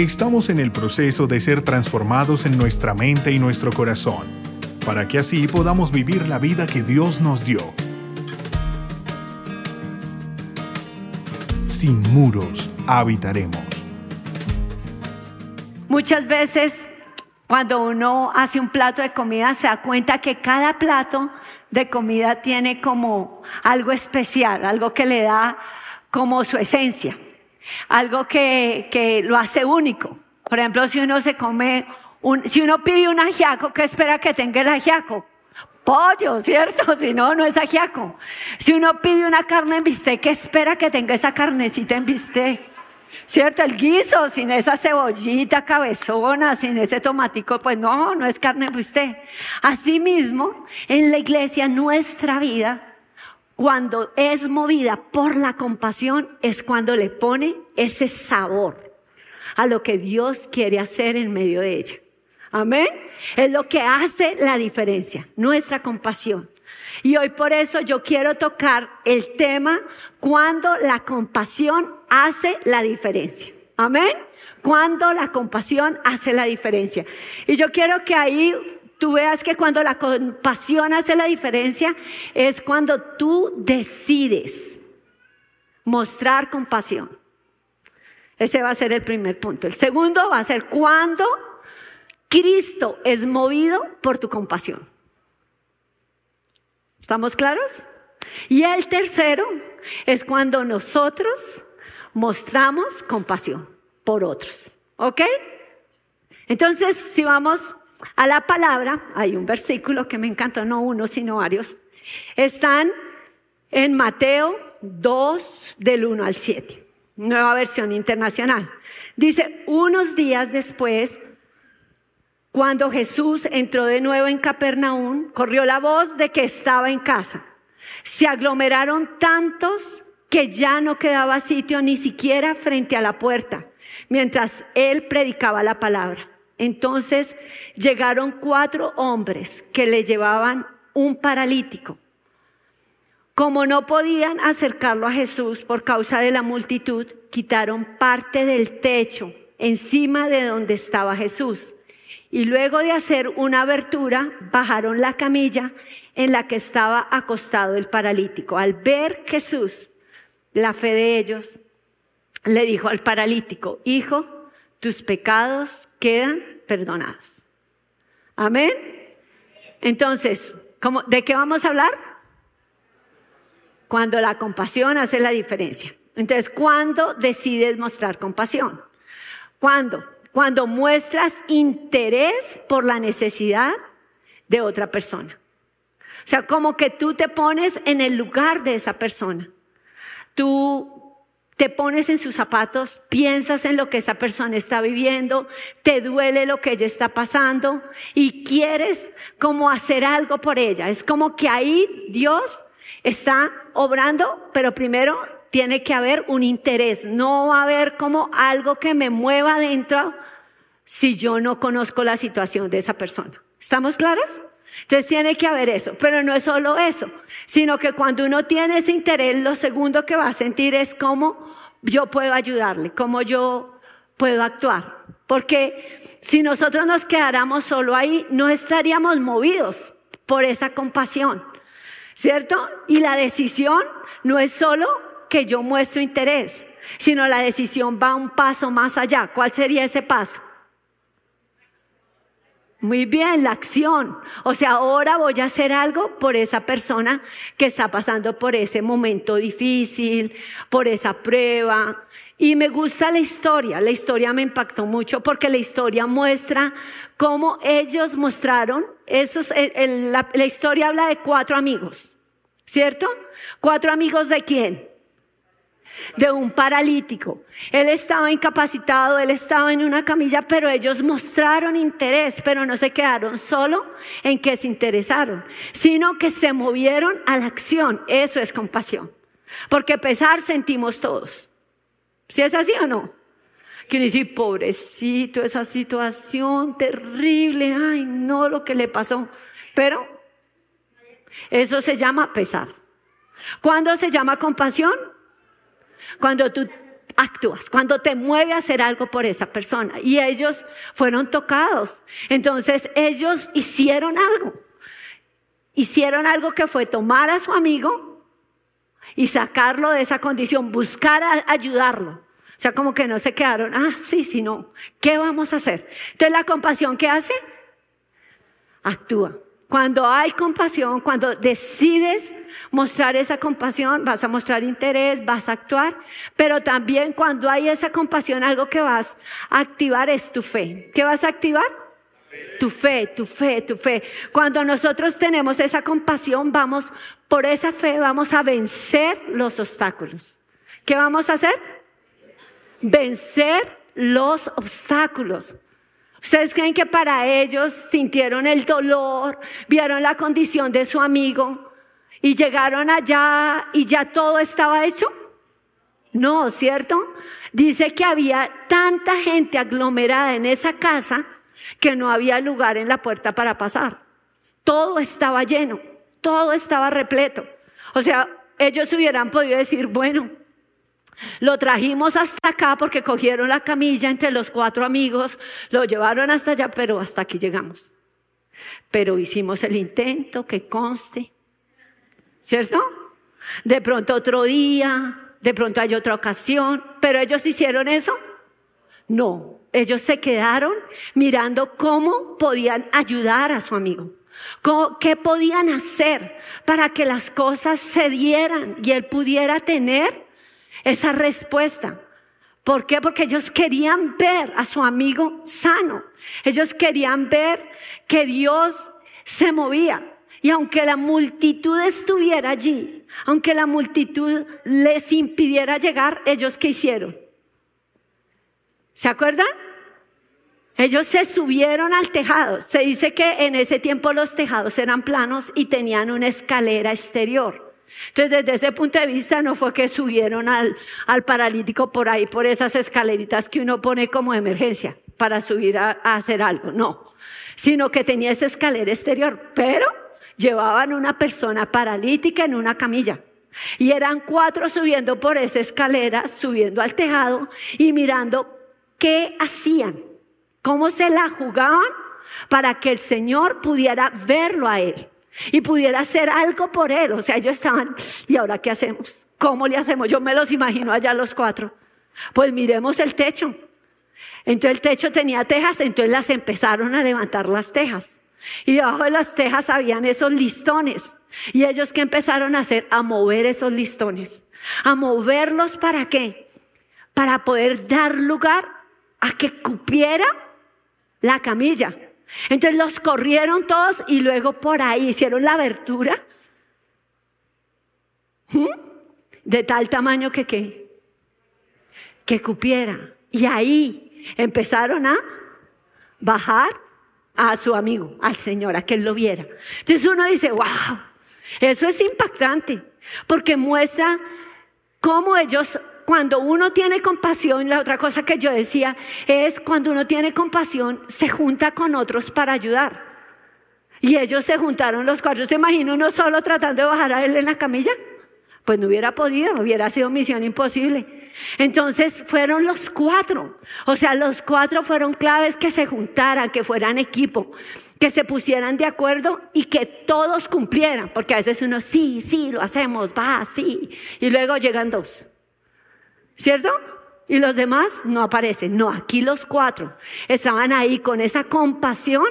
Estamos en el proceso de ser transformados en nuestra mente y nuestro corazón, para que así podamos vivir la vida que Dios nos dio. Sin muros habitaremos. Muchas veces cuando uno hace un plato de comida se da cuenta que cada plato de comida tiene como algo especial, algo que le da como su esencia algo que, que lo hace único. Por ejemplo, si uno se come, un, si uno pide un ajiaco, ¿qué espera que tenga el ajiaco? Pollo, ¿cierto? Si no, no es ajiaco. Si uno pide una carne en bistec, ¿qué espera que tenga esa carnecita en bistec? ¿Cierto? El guiso, sin esa cebollita cabezona, sin ese tomatico, pues no, no es carne en bistec. Asimismo, en la iglesia, nuestra vida cuando es movida por la compasión, es cuando le pone ese sabor a lo que Dios quiere hacer en medio de ella. Amén. Es lo que hace la diferencia, nuestra compasión. Y hoy por eso yo quiero tocar el tema cuando la compasión hace la diferencia. Amén. Cuando la compasión hace la diferencia. Y yo quiero que ahí tú veas que cuando la compasión hace la diferencia es cuando tú decides mostrar compasión. Ese va a ser el primer punto. El segundo va a ser cuando Cristo es movido por tu compasión. ¿Estamos claros? Y el tercero es cuando nosotros mostramos compasión por otros. ¿Ok? Entonces, si vamos a la palabra, hay un versículo que me encantó, no uno, sino varios, están en Mateo 2 del 1 al 7, nueva versión internacional. Dice, unos días después, cuando Jesús entró de nuevo en Capernaum, corrió la voz de que estaba en casa. Se aglomeraron tantos que ya no quedaba sitio ni siquiera frente a la puerta, mientras él predicaba la palabra. Entonces llegaron cuatro hombres que le llevaban un paralítico. Como no podían acercarlo a Jesús por causa de la multitud, quitaron parte del techo encima de donde estaba Jesús. Y luego de hacer una abertura, bajaron la camilla en la que estaba acostado el paralítico. Al ver Jesús, la fe de ellos, le dijo al paralítico, hijo, tus pecados quedan perdonados. Amén. Entonces, ¿de qué vamos a hablar? Cuando la compasión hace la diferencia. Entonces, ¿cuándo decides mostrar compasión? ¿Cuándo? Cuando muestras interés por la necesidad de otra persona. O sea, como que tú te pones en el lugar de esa persona. Tú te pones en sus zapatos, piensas en lo que esa persona está viviendo, te duele lo que ella está pasando y quieres como hacer algo por ella. Es como que ahí Dios está obrando, pero primero tiene que haber un interés. No va a haber como algo que me mueva dentro si yo no conozco la situación de esa persona. ¿Estamos claros? Entonces tiene que haber eso, pero no es solo eso, sino que cuando uno tiene ese interés, lo segundo que va a sentir es cómo yo puedo ayudarle, cómo yo puedo actuar. Porque si nosotros nos quedáramos solo ahí, no estaríamos movidos por esa compasión, ¿cierto? Y la decisión no es solo que yo muestro interés, sino la decisión va un paso más allá. ¿Cuál sería ese paso? Muy bien, la acción. O sea, ahora voy a hacer algo por esa persona que está pasando por ese momento difícil, por esa prueba. Y me gusta la historia. La historia me impactó mucho porque la historia muestra cómo ellos mostraron, esos, la, la historia habla de cuatro amigos, ¿cierto? ¿Cuatro amigos de quién? De un paralítico. Él estaba incapacitado, él estaba en una camilla, pero ellos mostraron interés, pero no se quedaron solo en que se interesaron, sino que se movieron a la acción. Eso es compasión. Porque pesar sentimos todos. ¿Si es así o no? Que uno dice, pobrecito, esa situación terrible, ay, no lo que le pasó. Pero eso se llama pesar. ¿Cuándo se llama compasión? Cuando tú actúas, cuando te mueve a hacer algo por esa persona. Y ellos fueron tocados. Entonces ellos hicieron algo. Hicieron algo que fue tomar a su amigo y sacarlo de esa condición, buscar ayudarlo. O sea, como que no se quedaron, ah, sí, sí, no, ¿qué vamos a hacer? Entonces la compasión, ¿qué hace? Actúa. Cuando hay compasión, cuando decides mostrar esa compasión, vas a mostrar interés, vas a actuar, pero también cuando hay esa compasión, algo que vas a activar es tu fe. ¿Qué vas a activar? Tu fe, tu fe, tu fe. Cuando nosotros tenemos esa compasión, vamos, por esa fe vamos a vencer los obstáculos. ¿Qué vamos a hacer? Vencer los obstáculos. ¿Ustedes creen que para ellos sintieron el dolor, vieron la condición de su amigo y llegaron allá y ya todo estaba hecho? No, ¿cierto? Dice que había tanta gente aglomerada en esa casa que no había lugar en la puerta para pasar. Todo estaba lleno, todo estaba repleto. O sea, ellos hubieran podido decir, bueno, lo trajimos hasta acá porque cogieron la camilla entre los cuatro amigos, lo llevaron hasta allá, pero hasta aquí llegamos. Pero hicimos el intento, que conste, ¿cierto? De pronto otro día, de pronto hay otra ocasión, pero ellos hicieron eso. No, ellos se quedaron mirando cómo podían ayudar a su amigo. ¿Qué podían hacer para que las cosas se dieran y él pudiera tener esa respuesta. ¿Por qué? Porque ellos querían ver a su amigo sano. Ellos querían ver que Dios se movía. Y aunque la multitud estuviera allí, aunque la multitud les impidiera llegar, ellos qué hicieron? ¿Se acuerdan? Ellos se subieron al tejado. Se dice que en ese tiempo los tejados eran planos y tenían una escalera exterior. Entonces, desde ese punto de vista, no fue que subieron al, al paralítico por ahí, por esas escaleritas que uno pone como emergencia para subir a, a hacer algo, no, sino que tenía esa escalera exterior, pero llevaban una persona paralítica en una camilla. Y eran cuatro subiendo por esa escalera, subiendo al tejado y mirando qué hacían, cómo se la jugaban para que el Señor pudiera verlo a él y pudiera hacer algo por él. O sea, ellos estaban, ¿y ahora qué hacemos? ¿Cómo le hacemos? Yo me los imagino allá los cuatro. Pues miremos el techo. Entonces el techo tenía tejas, entonces las empezaron a levantar las tejas. Y debajo de las tejas habían esos listones. Y ellos que empezaron a hacer, a mover esos listones. A moverlos para qué? Para poder dar lugar a que cupiera la camilla. Entonces los corrieron todos y luego por ahí hicieron la abertura. ¿Mm? De tal tamaño que qué? Que cupiera. Y ahí empezaron a bajar a su amigo, al Señor, a que él lo viera. Entonces uno dice, wow, eso es impactante, porque muestra cómo ellos cuando uno tiene compasión, la otra cosa que yo decía es cuando uno tiene compasión, se junta con otros para ayudar. Y ellos se juntaron los cuatro. ¿Se imagina uno solo tratando de bajar a él en la camilla? Pues no hubiera podido, hubiera sido misión imposible. Entonces fueron los cuatro. O sea, los cuatro fueron claves que se juntaran, que fueran equipo, que se pusieran de acuerdo y que todos cumplieran. Porque a veces uno, sí, sí, lo hacemos, va, sí. Y luego llegan dos. ¿Cierto? Y los demás no aparecen. No, aquí los cuatro estaban ahí con esa compasión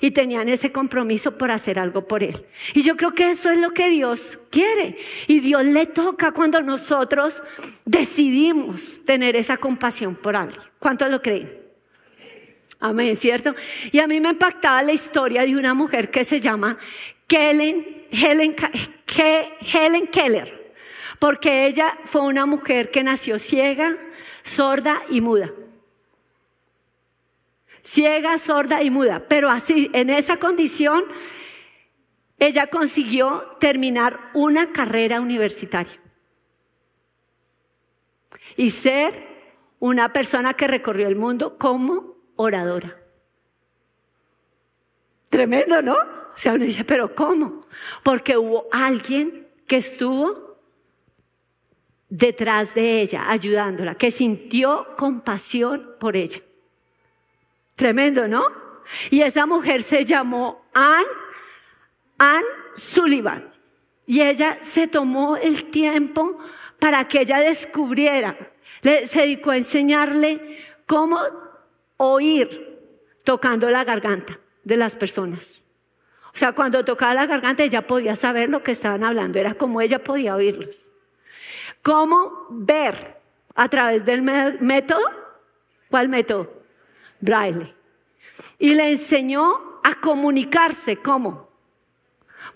y tenían ese compromiso por hacer algo por Él. Y yo creo que eso es lo que Dios quiere. Y Dios le toca cuando nosotros decidimos tener esa compasión por alguien. ¿Cuántos lo creen? Amén, ¿cierto? Y a mí me impactaba la historia de una mujer que se llama Helen, Helen, Helen Keller porque ella fue una mujer que nació ciega, sorda y muda. Ciega, sorda y muda, pero así, en esa condición, ella consiguió terminar una carrera universitaria y ser una persona que recorrió el mundo como oradora. Tremendo, ¿no? O sea, uno dice, pero ¿cómo? Porque hubo alguien que estuvo detrás de ella, ayudándola, que sintió compasión por ella. Tremendo, ¿no? Y esa mujer se llamó Anne, Anne Sullivan. Y ella se tomó el tiempo para que ella descubriera, se dedicó a enseñarle cómo oír tocando la garganta de las personas. O sea, cuando tocaba la garganta ella podía saber lo que estaban hablando, era como ella podía oírlos. ¿Cómo ver a través del método? ¿Cuál método? Braille. Y le enseñó a comunicarse, ¿cómo?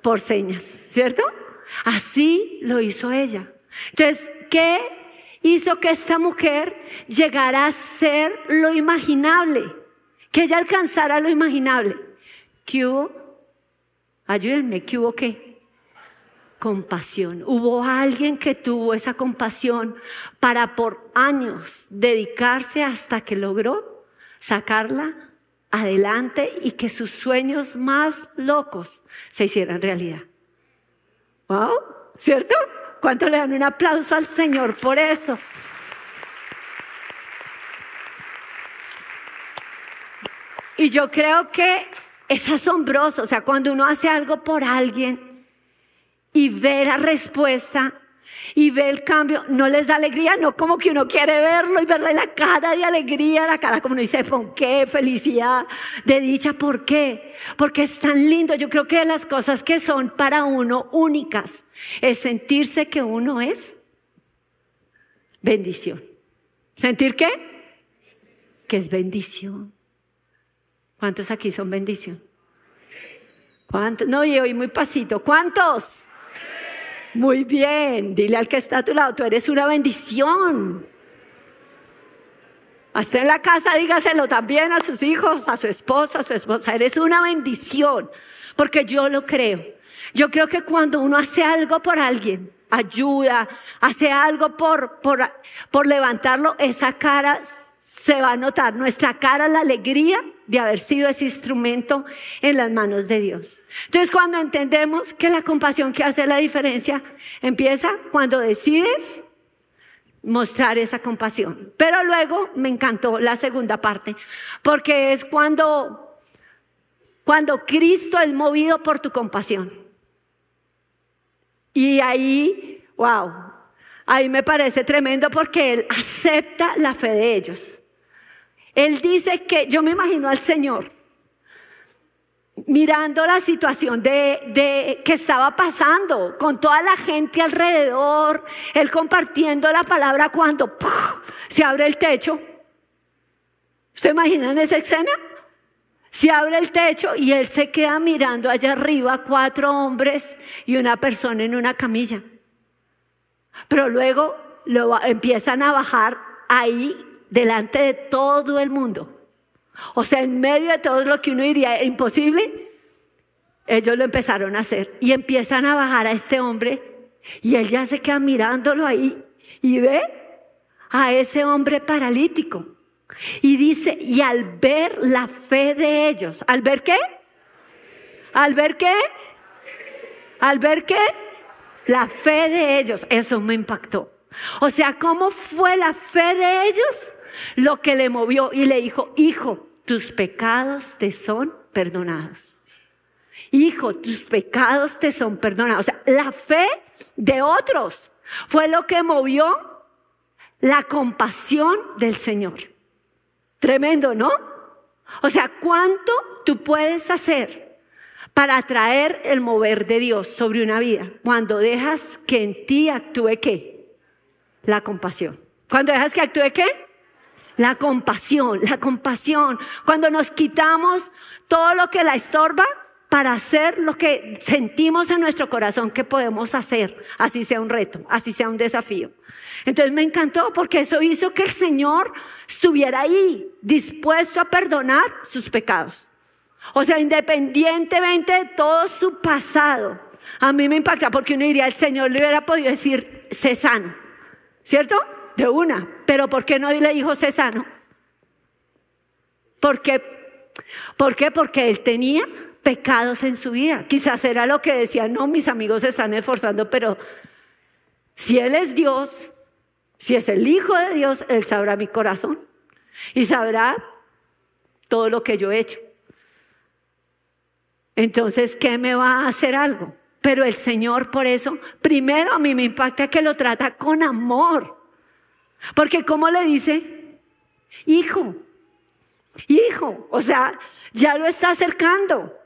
Por señas, ¿cierto? Así lo hizo ella. Entonces, ¿qué hizo que esta mujer llegara a ser lo imaginable? Que ella alcanzara lo imaginable. ¿Qué hubo? Ayúdenme, ¿qué hubo qué? Compasión. Hubo alguien que tuvo esa compasión para por años dedicarse hasta que logró sacarla adelante y que sus sueños más locos se hicieran realidad. ¿Wow? ¿Cierto? ¿Cuánto le dan un aplauso al Señor por eso? Y yo creo que es asombroso, o sea, cuando uno hace algo por alguien y ve la respuesta y ve el cambio, no les da alegría, no como que uno quiere verlo y verle la cara de alegría, la cara como uno dice, ¿por qué? Felicidad, de dicha, ¿por qué? Porque es tan lindo. Yo creo que las cosas que son para uno únicas es sentirse que uno es bendición. ¿Sentir qué? Que es bendición. ¿Cuántos aquí son bendición? ¿Cuántos? No, y hoy muy pasito. ¿Cuántos? Muy bien. Dile al que está a tu lado, tú eres una bendición. Hasta en la casa dígaselo también a sus hijos, a su esposo, a su esposa. Eres una bendición. Porque yo lo creo. Yo creo que cuando uno hace algo por alguien, ayuda, hace algo por, por, por levantarlo, esa cara se va a notar. Nuestra cara, la alegría de haber sido ese instrumento en las manos de Dios. Entonces, cuando entendemos que la compasión que hace la diferencia empieza cuando decides mostrar esa compasión. Pero luego me encantó la segunda parte, porque es cuando, cuando Cristo es movido por tu compasión. Y ahí, wow, ahí me parece tremendo porque Él acepta la fe de ellos. Él dice que yo me imagino al Señor mirando la situación de, que estaba pasando con toda la gente alrededor, él compartiendo la palabra cuando se abre el techo. ¿Usted imagina en esa escena? Se abre el techo y él se queda mirando allá arriba cuatro hombres y una persona en una camilla. Pero luego lo empiezan a bajar ahí delante de todo el mundo. O sea, en medio de todo lo que uno diría imposible, ellos lo empezaron a hacer. Y empiezan a bajar a este hombre y él ya se queda mirándolo ahí y ve a ese hombre paralítico. Y dice, y al ver la fe de ellos, ¿al ver qué? ¿Al ver qué? ¿Al ver qué? La fe de ellos, eso me impactó. O sea, ¿cómo fue la fe de ellos? Lo que le movió y le dijo, hijo, tus pecados te son perdonados. Hijo, tus pecados te son perdonados. O sea, la fe de otros fue lo que movió la compasión del Señor. Tremendo, ¿no? O sea, ¿cuánto tú puedes hacer para atraer el mover de Dios sobre una vida cuando dejas que en ti actúe qué? La compasión. Cuando dejas que actúe qué? La compasión, la compasión. Cuando nos quitamos todo lo que la estorba para hacer lo que sentimos en nuestro corazón que podemos hacer, así sea un reto, así sea un desafío. Entonces me encantó porque eso hizo que el Señor estuviera ahí, dispuesto a perdonar sus pecados. O sea, independientemente de todo su pasado, a mí me impacta porque uno diría, el Señor le hubiera podido decir, sé sano, ¿cierto? De una. Pero ¿por qué no le dijo Cesano? Porque, ¿Por qué? Porque él tenía pecados en su vida. Quizás era lo que decían, no, mis amigos se están esforzando, pero si Él es Dios, Si es el Hijo de Dios, Él sabrá mi corazón y sabrá todo lo que yo he hecho. Entonces, ¿qué me va a hacer algo? Pero el Señor, por eso, primero a mí me impacta que lo trata con amor. Porque ¿cómo le dice? Hijo, hijo, o sea, ya lo está acercando.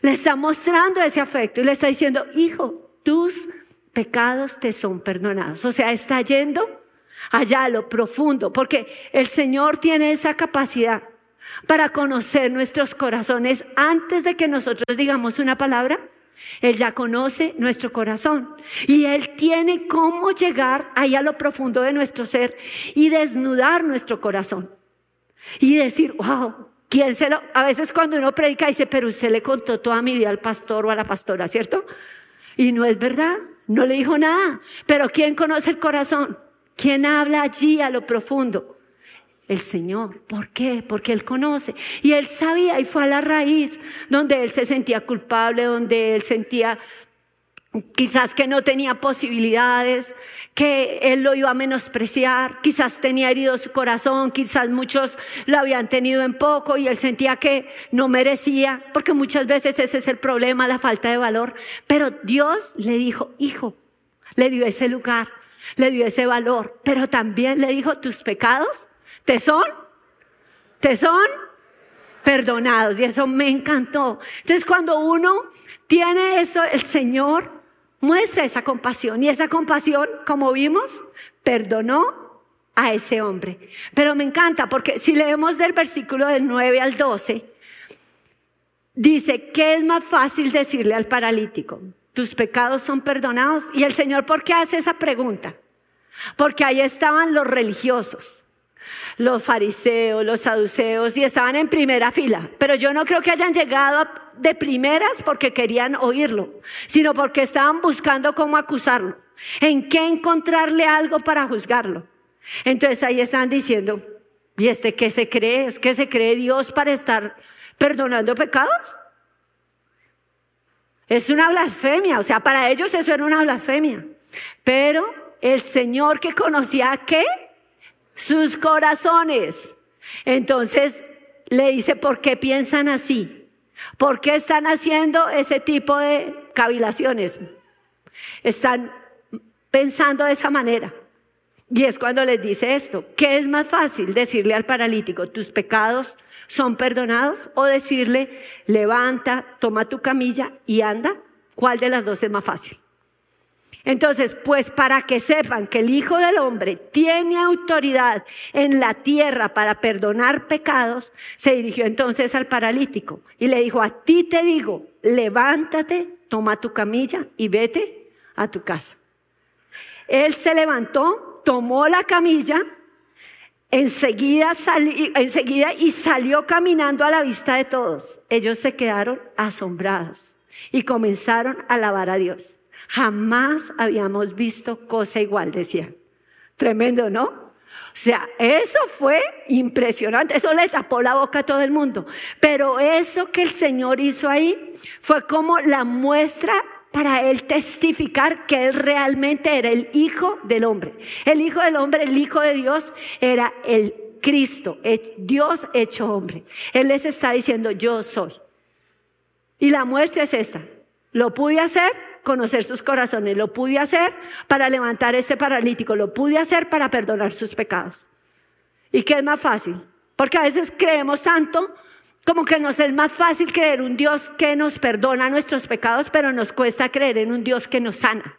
Le está mostrando ese afecto y le está diciendo, hijo, tus pecados te son perdonados. O sea, está yendo allá a lo profundo, porque el Señor tiene esa capacidad para conocer nuestros corazones antes de que nosotros digamos una palabra. Él ya conoce nuestro corazón y Él tiene cómo llegar ahí a lo profundo de nuestro ser y desnudar nuestro corazón y decir, wow, ¿quién se lo? A veces cuando uno predica dice, pero usted le contó toda mi vida al pastor o a la pastora, ¿cierto? Y no es verdad, no le dijo nada. Pero ¿quién conoce el corazón? ¿Quién habla allí a lo profundo? El Señor. ¿Por qué? Porque Él conoce. Y Él sabía y fue a la raíz donde Él se sentía culpable, donde Él sentía quizás que no tenía posibilidades, que Él lo iba a menospreciar, quizás tenía herido su corazón, quizás muchos lo habían tenido en poco y Él sentía que no merecía, porque muchas veces ese es el problema, la falta de valor. Pero Dios le dijo, hijo, le dio ese lugar, le dio ese valor, pero también le dijo, tus pecados ¿Te son? ¿Te son? Perdonados. Y eso me encantó. Entonces cuando uno tiene eso, el Señor muestra esa compasión. Y esa compasión, como vimos, perdonó a ese hombre. Pero me encanta porque si leemos del versículo del 9 al 12, dice, ¿qué es más fácil decirle al paralítico? Tus pecados son perdonados. Y el Señor, ¿por qué hace esa pregunta? Porque ahí estaban los religiosos los fariseos, los saduceos, y estaban en primera fila. Pero yo no creo que hayan llegado de primeras porque querían oírlo, sino porque estaban buscando cómo acusarlo, en qué encontrarle algo para juzgarlo. Entonces ahí están diciendo, ¿y este qué se cree? ¿Es que se cree Dios para estar perdonando pecados? Es una blasfemia, o sea, para ellos eso era una blasfemia. Pero el Señor que conocía qué? Sus corazones. Entonces le dice, ¿por qué piensan así? ¿Por qué están haciendo ese tipo de cavilaciones? Están pensando de esa manera. Y es cuando les dice esto, ¿qué es más fácil decirle al paralítico, tus pecados son perdonados? O decirle, levanta, toma tu camilla y anda. ¿Cuál de las dos es más fácil? Entonces, pues para que sepan que el Hijo del Hombre tiene autoridad en la tierra para perdonar pecados, se dirigió entonces al paralítico y le dijo, a ti te digo, levántate, toma tu camilla y vete a tu casa. Él se levantó, tomó la camilla, enseguida, enseguida y salió caminando a la vista de todos. Ellos se quedaron asombrados y comenzaron a alabar a Dios. Jamás habíamos visto cosa igual, decía. Tremendo, ¿no? O sea, eso fue impresionante, eso le tapó la boca a todo el mundo. Pero eso que el Señor hizo ahí fue como la muestra para él testificar que él realmente era el Hijo del Hombre. El Hijo del Hombre, el Hijo de Dios, era el Cristo, Dios hecho hombre. Él les está diciendo, yo soy. Y la muestra es esta. Lo pude hacer conocer sus corazones. Lo pude hacer para levantar este paralítico. Lo pude hacer para perdonar sus pecados. ¿Y qué es más fácil? Porque a veces creemos tanto como que nos es más fácil creer un Dios que nos perdona nuestros pecados, pero nos cuesta creer en un Dios que nos sana.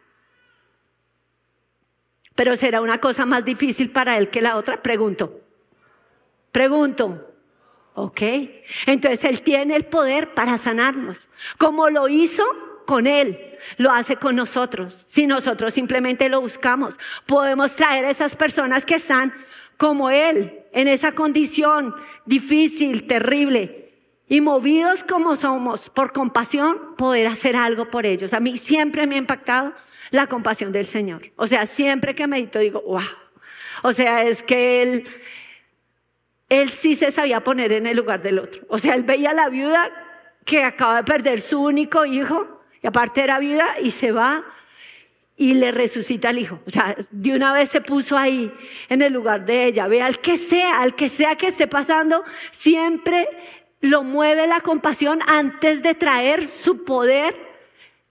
Pero será una cosa más difícil para él que la otra, pregunto. Pregunto. Ok. Entonces Él tiene el poder para sanarnos. Como lo hizo con Él lo hace con nosotros. Si nosotros simplemente lo buscamos, podemos traer a esas personas que están como Él, en esa condición difícil, terrible, y movidos como somos por compasión, poder hacer algo por ellos. A mí siempre me ha impactado la compasión del Señor. O sea, siempre que medito digo, wow. O sea, es que Él, Él sí se sabía poner en el lugar del otro. O sea, Él veía a la viuda que acaba de perder su único hijo y aparte era vida y se va y le resucita al hijo. O sea, de una vez se puso ahí en el lugar de ella. Ve al que sea, al que sea que esté pasando, siempre lo mueve la compasión antes de traer su poder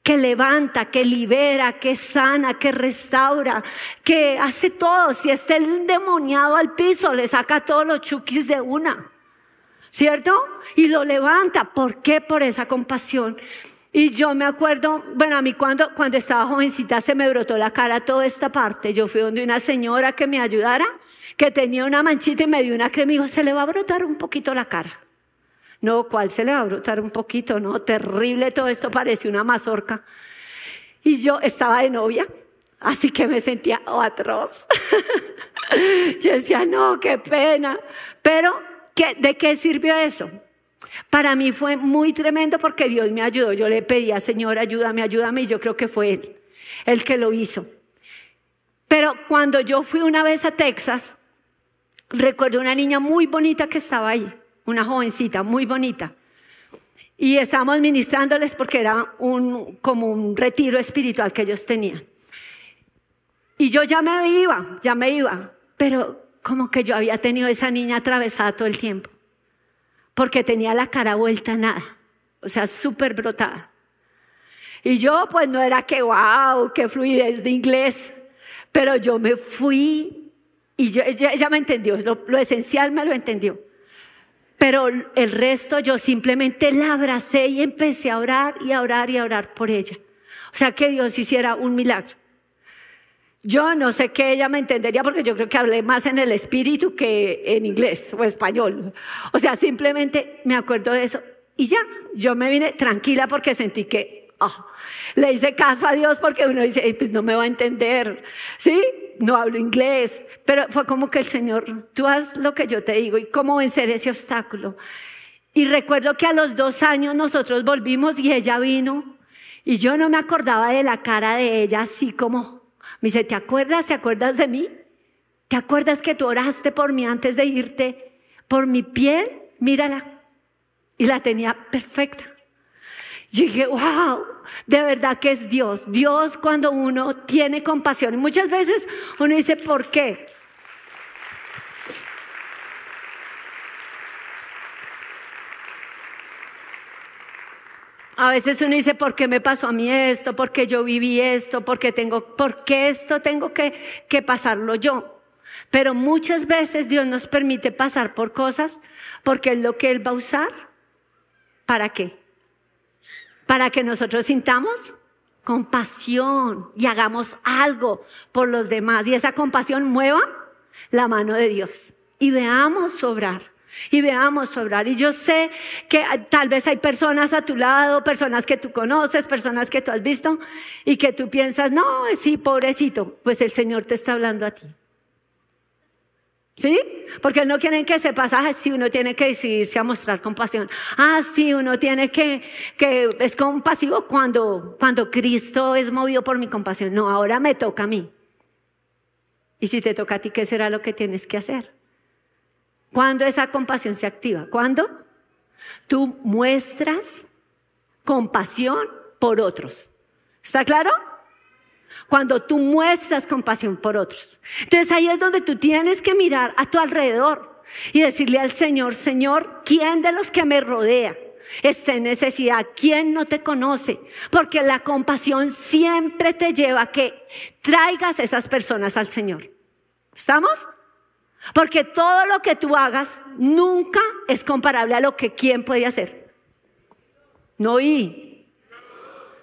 que levanta, que libera, que sana, que restaura, que hace todo. Si está el endemoniado al piso, le saca todos los chukis de una. ¿Cierto? Y lo levanta. ¿Por qué? Por esa compasión. Y yo me acuerdo, bueno, a mí cuando, cuando estaba jovencita se me brotó la cara toda esta parte. Yo fui donde una señora que me ayudara, que tenía una manchita y me dio una crema y dijo, se le va a brotar un poquito la cara. No, ¿cuál se le va a brotar un poquito? No, terrible todo esto, parece una mazorca. Y yo estaba de novia, así que me sentía atroz. yo decía, no, qué pena. Pero, ¿qué, ¿de qué sirvió eso? Para mí fue muy tremendo porque Dios me ayudó. Yo le pedía, Señor, ayúdame, ayúdame, y yo creo que fue Él el que lo hizo. Pero cuando yo fui una vez a Texas, recuerdo una niña muy bonita que estaba ahí, una jovencita muy bonita. Y estábamos ministrándoles porque era un, como un retiro espiritual que ellos tenían. Y yo ya me iba, ya me iba, pero como que yo había tenido esa niña atravesada todo el tiempo porque tenía la cara vuelta a nada, o sea, súper brotada. Y yo pues no era que wow, qué fluidez de inglés, pero yo me fui y yo, ella, me entendió, lo, lo esencial me lo entendió. Pero el resto yo simplemente la abracé y empecé a orar y a orar y a orar por ella. O sea, que Dios hiciera un milagro. Yo no sé qué ella me entendería porque yo creo que hablé más en el espíritu que en inglés o español. O sea, simplemente me acuerdo de eso y ya, yo me vine tranquila porque sentí que oh, le hice caso a Dios porque uno dice, pues no me va a entender, ¿sí? No hablo inglés, pero fue como que el Señor, tú haz lo que yo te digo y cómo vencer ese obstáculo. Y recuerdo que a los dos años nosotros volvimos y ella vino y yo no me acordaba de la cara de ella así como me dice, ¿te acuerdas? ¿Te acuerdas de mí? ¿Te acuerdas que tú oraste por mí antes de irte? Por mi piel, mírala. Y la tenía perfecta. Yo dije, wow, de verdad que es Dios. Dios cuando uno tiene compasión. Y muchas veces uno dice, ¿por qué? A veces uno dice, ¿por qué me pasó a mí esto? ¿Por qué yo viví esto? ¿Por qué, tengo, por qué esto tengo que, que pasarlo yo? Pero muchas veces Dios nos permite pasar por cosas porque es lo que Él va a usar. ¿Para qué? Para que nosotros sintamos compasión y hagamos algo por los demás y esa compasión mueva la mano de Dios y veamos obrar y veamos obrar. Y yo sé que tal vez hay personas a tu lado, personas que tú conoces, personas que tú has visto y que tú piensas, no, sí, pobrecito, pues el Señor te está hablando a ti. ¿Sí? Porque no quieren que ese pasaje, sí, uno tiene que decidirse a mostrar compasión. Ah, sí, uno tiene que, que es compasivo cuando, cuando Cristo es movido por mi compasión. No, ahora me toca a mí. Y si te toca a ti, ¿qué será lo que tienes que hacer? ¿Cuándo esa compasión se activa? ¿Cuándo? Tú muestras compasión por otros. ¿Está claro? Cuando tú muestras compasión por otros. Entonces ahí es donde tú tienes que mirar a tu alrededor y decirle al Señor, Señor, ¿quién de los que me rodea está en necesidad? ¿Quién no te conoce? Porque la compasión siempre te lleva a que traigas esas personas al Señor. ¿Estamos? Porque todo lo que tú hagas nunca es comparable a lo que quién puede hacer. No y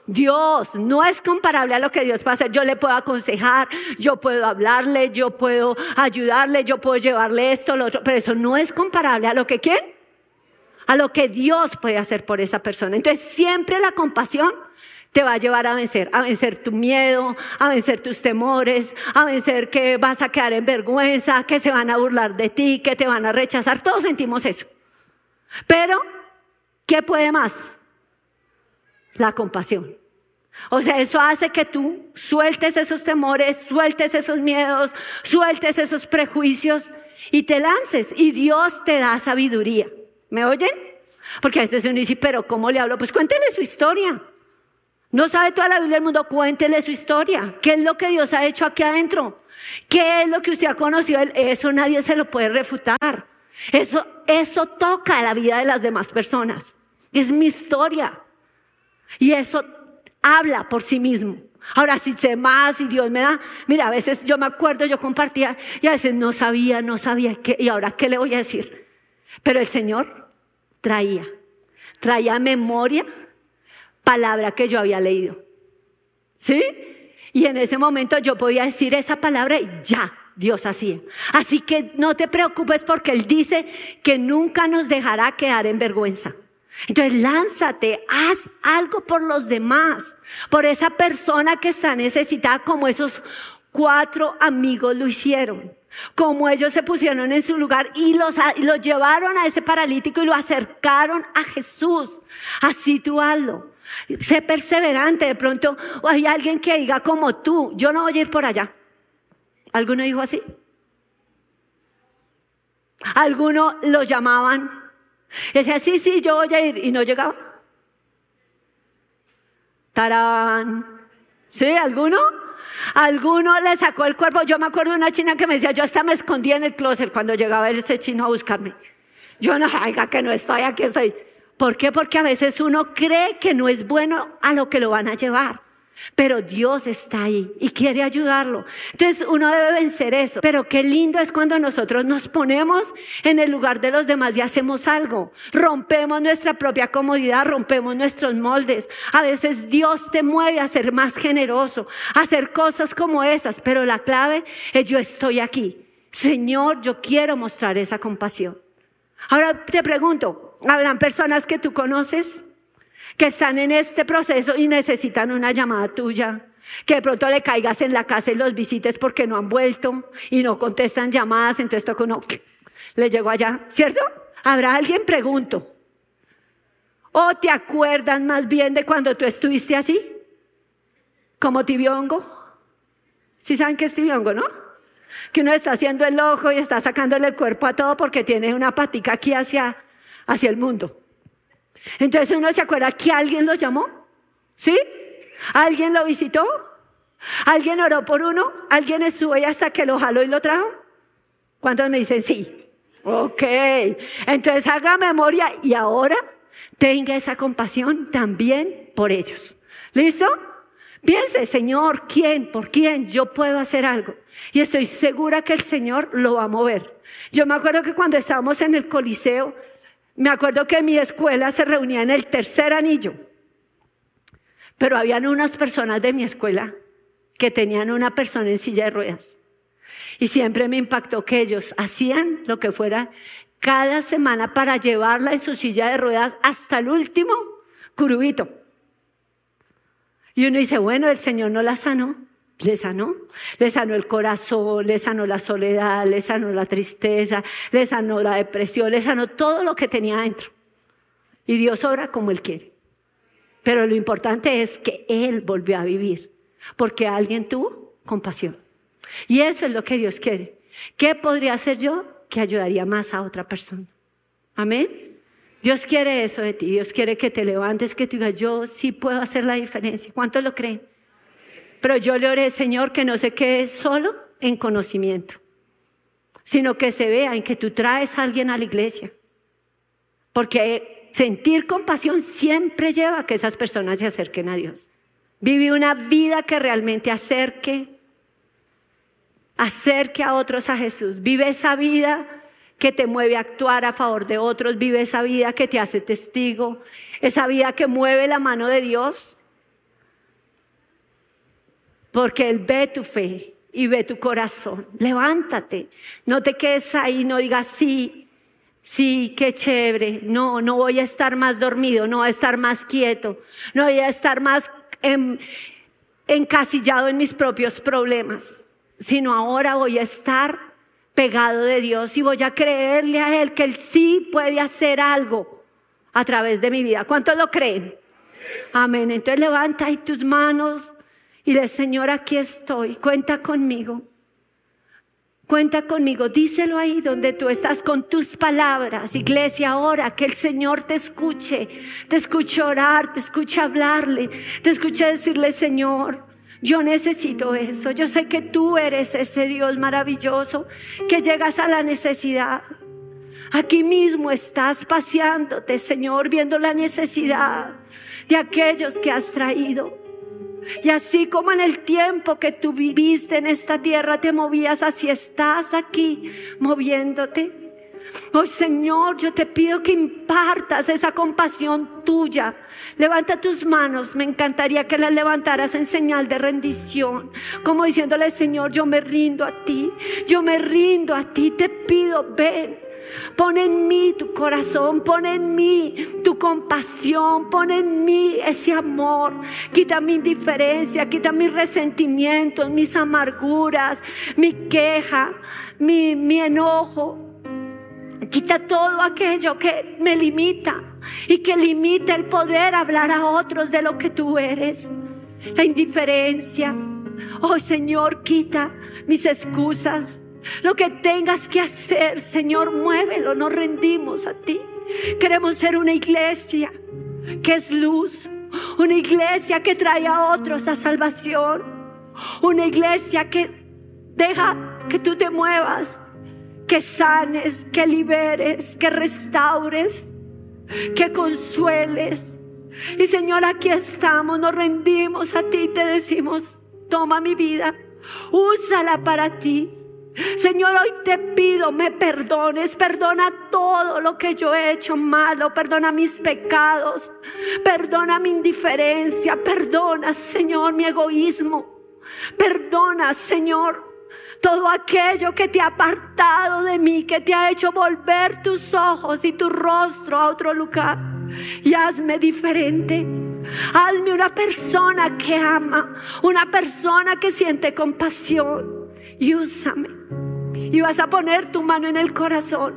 Dios no es comparable a lo que Dios puede hacer. Yo le puedo aconsejar, yo puedo hablarle, yo puedo ayudarle, yo puedo llevarle esto, lo otro, pero eso no es comparable a lo que quién? A lo que Dios puede hacer por esa persona. Entonces, siempre la compasión te va a llevar a vencer, a vencer tu miedo, a vencer tus temores, a vencer que vas a quedar en vergüenza, que se van a burlar de ti, que te van a rechazar. Todos sentimos eso. Pero, ¿qué puede más? La compasión. O sea, eso hace que tú sueltes esos temores, sueltes esos miedos, sueltes esos prejuicios y te lances. Y Dios te da sabiduría. ¿Me oyen? Porque a veces uno dice, pero ¿cómo le hablo? Pues cuéntele su historia. No sabe toda la Biblia del mundo, cuéntele su historia. ¿Qué es lo que Dios ha hecho aquí adentro? ¿Qué es lo que usted ha conocido? Eso nadie se lo puede refutar. Eso, eso toca la vida de las demás personas. Es mi historia. Y eso habla por sí mismo. Ahora, si sé más y Dios me da, mira, a veces yo me acuerdo, yo compartía y a veces no sabía, no sabía qué, y ahora qué le voy a decir. Pero el Señor traía, traía memoria palabra que yo había leído. ¿Sí? Y en ese momento yo podía decir esa palabra y ya, Dios hacía. Así que no te preocupes porque Él dice que nunca nos dejará quedar en vergüenza. Entonces lánzate, haz algo por los demás, por esa persona que está necesitada como esos cuatro amigos lo hicieron. Como ellos se pusieron en su lugar y los, los llevaron a ese paralítico y lo acercaron a Jesús. Así tú hazlo. Sé perseverante. De pronto hay alguien que diga como tú, yo no voy a ir por allá. ¿Alguno dijo así? ¿Alguno lo llamaban? Y decía, sí, sí, yo voy a ir. Y no llegaba. Tarán. ¿Sí? ¿Alguno? ¿Alguno le sacó el cuerpo? Yo me acuerdo de una china que me decía, yo hasta me escondía en el closet cuando llegaba ese chino a buscarme. Yo no, oiga, que no estoy aquí, estoy. ¿Por qué? Porque a veces uno cree que no es bueno a lo que lo van a llevar. Pero Dios está ahí y quiere ayudarlo. Entonces uno debe vencer eso. Pero qué lindo es cuando nosotros nos ponemos en el lugar de los demás y hacemos algo. Rompemos nuestra propia comodidad, rompemos nuestros moldes. A veces Dios te mueve a ser más generoso, a hacer cosas como esas. Pero la clave es yo estoy aquí. Señor, yo quiero mostrar esa compasión. Ahora te pregunto, ¿habrán personas que tú conoces que están en este proceso y necesitan una llamada tuya? Que de pronto le caigas en la casa y los visites porque no han vuelto y no contestan llamadas, entonces toca uno, le llegó allá, ¿cierto? ¿Habrá alguien? Pregunto. ¿O te acuerdan más bien de cuando tú estuviste así? Como tibiongo. ¿Sí saben qué es tibiongo, no? que uno está haciendo el ojo y está sacándole el cuerpo a todo porque tiene una patica aquí hacia, hacia el mundo. Entonces uno se acuerda que alguien lo llamó, ¿sí? ¿Alguien lo visitó? ¿Alguien oró por uno? ¿Alguien estuvo ahí hasta que lo jaló y lo trajo? ¿Cuántos me dicen sí? Ok, entonces haga memoria y ahora tenga esa compasión también por ellos. ¿Listo? Piense, Señor, ¿quién? ¿Por quién? Yo puedo hacer algo. Y estoy segura que el Señor lo va a mover. Yo me acuerdo que cuando estábamos en el Coliseo, me acuerdo que mi escuela se reunía en el tercer anillo. Pero habían unas personas de mi escuela que tenían una persona en silla de ruedas. Y siempre me impactó que ellos hacían lo que fuera cada semana para llevarla en su silla de ruedas hasta el último curubito. Y uno dice, bueno, el Señor no la sanó. Le sanó, le sanó el corazón, le sanó la soledad, le sanó la tristeza, le sanó la depresión, le sanó todo lo que tenía dentro. Y Dios obra como Él quiere. Pero lo importante es que Él volvió a vivir, porque alguien tuvo compasión. Y eso es lo que Dios quiere. ¿Qué podría hacer yo que ayudaría más a otra persona? Amén. Dios quiere eso de ti. Dios quiere que te levantes, que tú digas, yo sí puedo hacer la diferencia. ¿Cuántos lo creen? Pero yo le oré, Señor, que no se quede solo en conocimiento, sino que se vea en que tú traes a alguien a la iglesia. Porque sentir compasión siempre lleva a que esas personas se acerquen a Dios. Vive una vida que realmente acerque, acerque a otros a Jesús. Vive esa vida que te mueve a actuar a favor de otros, vive esa vida que te hace testigo, esa vida que mueve la mano de Dios, porque Él ve tu fe y ve tu corazón. Levántate, no te quedes ahí, no digas sí, sí, qué chévere, no, no voy a estar más dormido, no voy a estar más quieto, no voy a estar más encasillado en mis propios problemas, sino ahora voy a estar pegado de Dios y voy a creerle a Él que Él sí puede hacer algo a través de mi vida. ¿Cuántos lo creen? Amén. Entonces levanta ahí tus manos y le Señor, aquí estoy, cuenta conmigo. Cuenta conmigo, díselo ahí donde tú estás con tus palabras. Iglesia, ahora que el Señor te escuche, te escuche orar, te escuche hablarle, te escuche decirle, Señor, yo necesito eso. Yo sé que tú eres ese Dios maravilloso que llegas a la necesidad. Aquí mismo estás paseándote, Señor, viendo la necesidad de aquellos que has traído. Y así como en el tiempo que tú viviste en esta tierra te movías, así estás aquí moviéndote. Hoy Señor, yo te pido que impartas esa compasión tuya. Levanta tus manos, me encantaría que las levantaras en señal de rendición, como diciéndole, Señor, yo me rindo a ti, yo me rindo a ti, te pido, ven. Pon en mí tu corazón, pon en mí tu compasión, pon en mí ese amor. Quita mi indiferencia, quita mis resentimientos, mis amarguras, mi queja, mi, mi enojo. Quita todo aquello que me limita y que limita el poder hablar a otros de lo que tú eres. La indiferencia. Oh Señor, quita mis excusas, lo que tengas que hacer, Señor, muévelo, nos rendimos a ti. Queremos ser una iglesia que es luz, una iglesia que trae a otros a salvación, una iglesia que deja que tú te muevas, que sanes, que liberes, que restaures, que consueles. Y Señor, aquí estamos, nos rendimos a ti, te decimos, toma mi vida, úsala para ti. Señor, hoy te pido, me perdones, perdona todo lo que yo he hecho malo, perdona mis pecados, perdona mi indiferencia, perdona, Señor, mi egoísmo, perdona, Señor, todo aquello que te ha apartado de mí, que te ha hecho volver tus ojos y tu rostro a otro lugar. Y hazme diferente. Hazme una persona que ama, una persona que siente compasión. Y úsame y vas a poner tu mano en el corazón.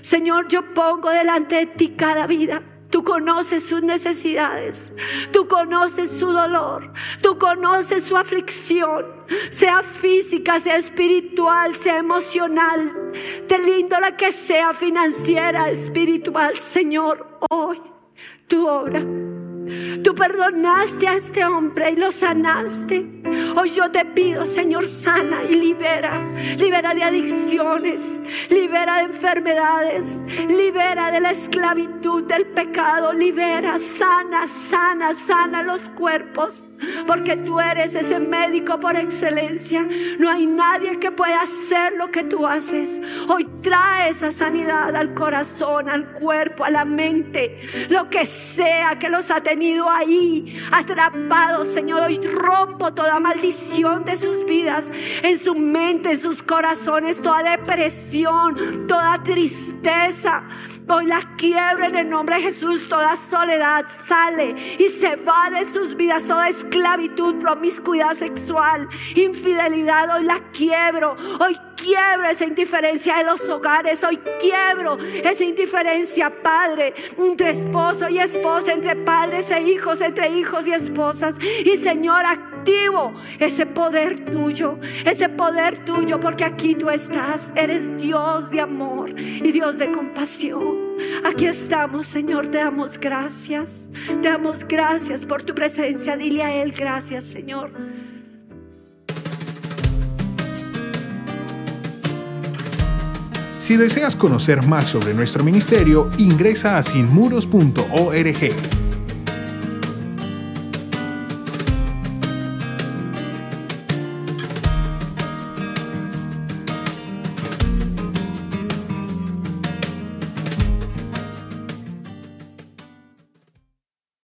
Señor, yo pongo delante de ti cada vida. Tú conoces sus necesidades, tú conoces su dolor, tú conoces su aflicción, sea física, sea espiritual, sea emocional, de lindo la que sea financiera, espiritual, Señor, hoy tu obra. Tú perdonaste a este hombre y lo sanaste. Hoy yo te pido, Señor, sana y libera. Libera de adicciones, libera de enfermedades, libera de la esclavitud, del pecado, libera, sana, sana, sana los cuerpos. Porque tú eres ese médico por excelencia. No hay nadie que pueda hacer lo que tú haces. Hoy trae esa sanidad al corazón, al cuerpo, a la mente, lo que sea que los ha tenido ahí atrapados, Señor. Hoy rompo toda maldición de sus vidas, en su mente, en sus corazones, toda depresión, toda tristeza. Hoy la quiebra en el nombre de Jesús. Toda soledad sale y se va de sus vidas. Toda esclavitud, promiscuidad sexual, infidelidad. Hoy la quiebro. Hoy quiebro esa indiferencia de los hogares. Hoy quiebro esa indiferencia, Padre, entre esposo y esposa, entre padres e hijos, entre hijos y esposas. Y Señor, ese poder tuyo, ese poder tuyo, porque aquí tú estás. Eres Dios de amor y Dios de compasión. Aquí estamos, Señor, te damos gracias. Te damos gracias por tu presencia. Dile a Él gracias, Señor. Si deseas conocer más sobre nuestro ministerio, ingresa a sinmuros.org.